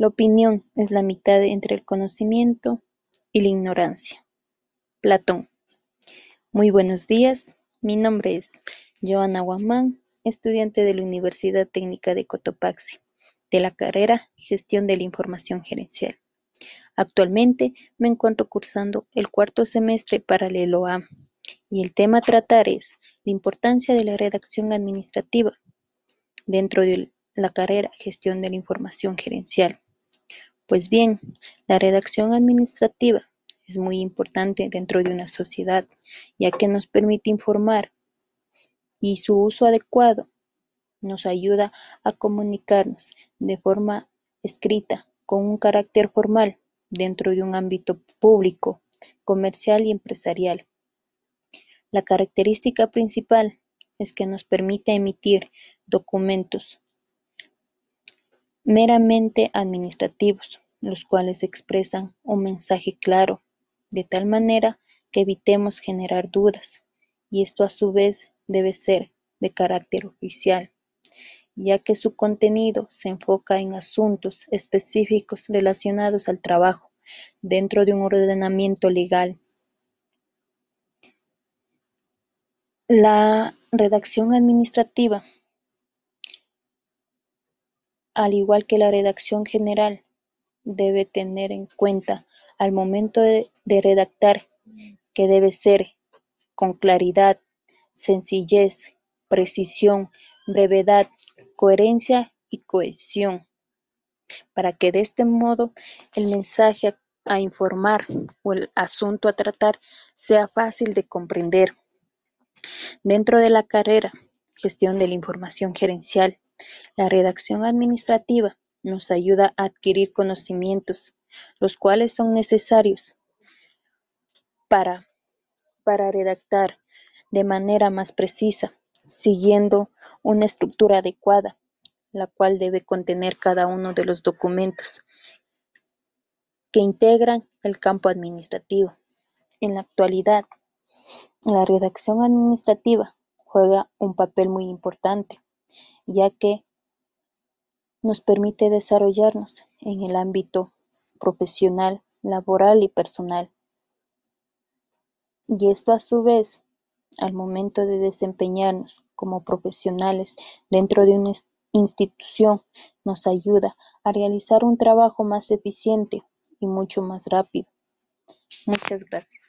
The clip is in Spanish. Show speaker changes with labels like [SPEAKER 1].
[SPEAKER 1] La opinión es la mitad entre el conocimiento y la ignorancia. Platón. Muy buenos días, mi nombre es Joana Guamán, estudiante de la Universidad Técnica de Cotopaxi, de la carrera Gestión de la Información Gerencial. Actualmente me encuentro cursando el cuarto semestre paralelo A y el tema a tratar es la importancia de la redacción administrativa dentro de la carrera Gestión de la Información Gerencial. Pues bien, la redacción administrativa es muy importante dentro de una sociedad, ya que nos permite informar y su uso adecuado nos ayuda a comunicarnos de forma escrita con un carácter formal dentro de un ámbito público, comercial y empresarial. La característica principal es que nos permite emitir documentos meramente administrativos, los cuales expresan un mensaje claro, de tal manera que evitemos generar dudas, y esto a su vez debe ser de carácter oficial, ya que su contenido se enfoca en asuntos específicos relacionados al trabajo, dentro de un ordenamiento legal. La redacción administrativa, al igual que la redacción general, debe tener en cuenta al momento de, redactar que debe ser con claridad, sencillez, precisión, brevedad, coherencia y cohesión, para que de este modo el mensaje a informar o el asunto a tratar sea fácil de comprender. Dentro de la carrera Gestión de la Información Gerencial, la redacción administrativa nos ayuda a adquirir conocimientos, los cuales son necesarios para, para redactar de manera más precisa, siguiendo una estructura adecuada, la cual debe contener cada uno de los documentos que integran el campo administrativo. En la actualidad, la redacción administrativa juega un papel muy importante, ya que nos permite desarrollarnos en el ámbito profesional, laboral y personal. Y esto a su vez, al momento de desempeñarnos como profesionales dentro de una institución, nos ayuda a realizar un trabajo más eficiente y mucho más rápido. Muchas gracias.